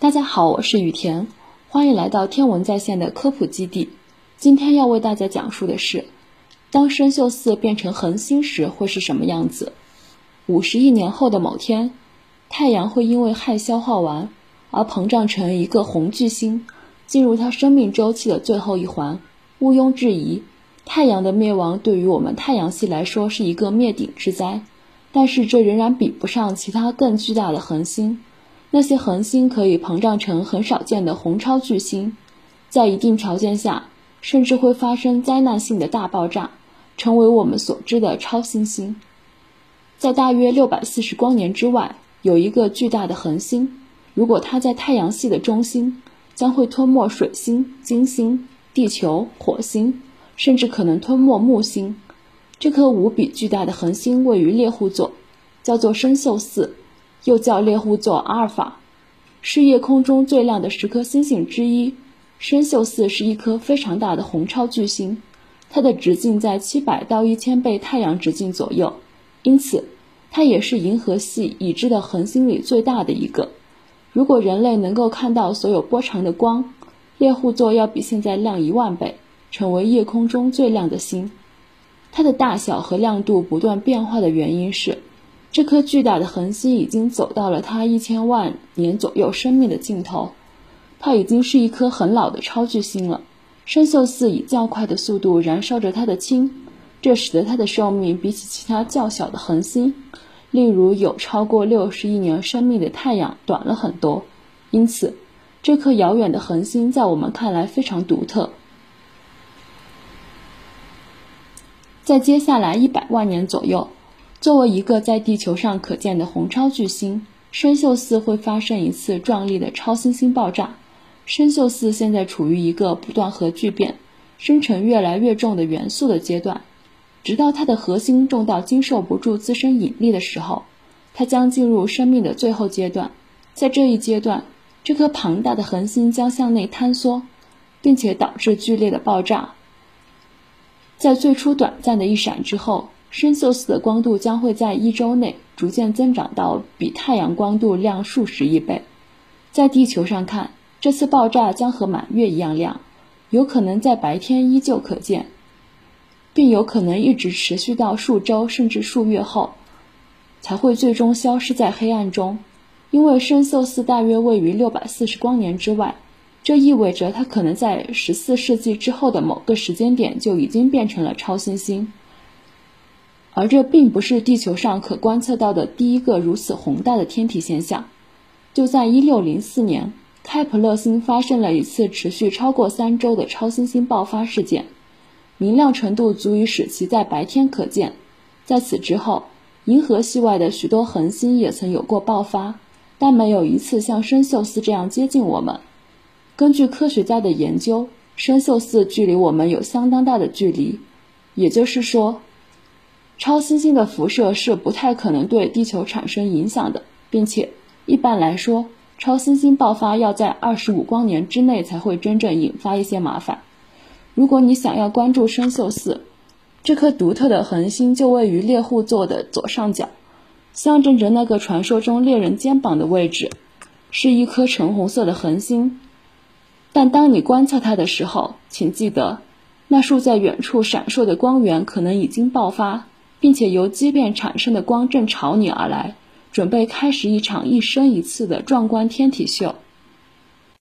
大家好，我是雨田，欢迎来到天文在线的科普基地。今天要为大家讲述的是，当参宿四变成恒星时会是什么样子。五十亿年后的某天，太阳会因为氦消耗完而膨胀成一个红巨星，进入它生命周期的最后一环。毋庸置疑，太阳的灭亡对于我们太阳系来说是一个灭顶之灾，但是这仍然比不上其他更巨大的恒星。那些恒星可以膨胀成很少见的红超巨星，在一定条件下，甚至会发生灾难性的大爆炸，成为我们所知的超新星。在大约六百四十光年之外，有一个巨大的恒星，如果它在太阳系的中心，将会吞没水星、金星、地球、火星，甚至可能吞没木星。这颗无比巨大的恒星位于猎户座，叫做参宿四。又叫猎户座阿尔法，是夜空中最亮的十颗星星之一。参宿四是一颗非常大的红超巨星，它的直径在七百到一千倍太阳直径左右，因此它也是银河系已知的恒星里最大的一个。如果人类能够看到所有波长的光，猎户座要比现在亮一万倍，成为夜空中最亮的星。它的大小和亮度不断变化的原因是。这颗巨大的恒星已经走到了它一千万年左右生命的尽头，它已经是一颗很老的超巨星了。参宿四以较快的速度燃烧着它的氢，这使得它的寿命比起其他较小的恒星，例如有超过六十亿年生命的太阳，短了很多。因此，这颗遥远的恒星在我们看来非常独特。在接下来一百万年左右。作为一个在地球上可见的红超巨星，参宿四会发生一次壮丽的超新星爆炸。参宿四现在处于一个不断核聚变、生成越来越重的元素的阶段，直到它的核心重到经受不住自身引力的时候，它将进入生命的最后阶段。在这一阶段，这颗庞大的恒星将向内坍缩，并且导致剧烈的爆炸。在最初短暂的一闪之后。参宿四的光度将会在一周内逐渐增长到比太阳光度亮数十亿倍。在地球上看，这次爆炸将和满月一样亮，有可能在白天依旧可见，并有可能一直持续到数周甚至数月后，才会最终消失在黑暗中。因为参宿四大约位于六百四十光年之外，这意味着它可能在十四世纪之后的某个时间点就已经变成了超新星。而这并不是地球上可观测到的第一个如此宏大的天体现象。就在1604年，开普勒星发生了一次持续超过三周的超新星爆发事件，明亮程度足以使其在白天可见。在此之后，银河系外的许多恒星也曾有过爆发，但没有一次像参宿四这样接近我们。根据科学家的研究，参宿四距离我们有相当大的距离，也就是说。超新星的辐射是不太可能对地球产生影响的，并且一般来说，超新星爆发要在二十五光年之内才会真正引发一些麻烦。如果你想要关注参宿四，这颗独特的恒星就位于猎户座的左上角，象征着那个传说中猎人肩膀的位置，是一颗橙红色的恒星。但当你观测它的时候，请记得，那束在远处闪烁的光源可能已经爆发。并且由畸变产生的光正朝你而来，准备开始一场一生一次的壮观天体秀。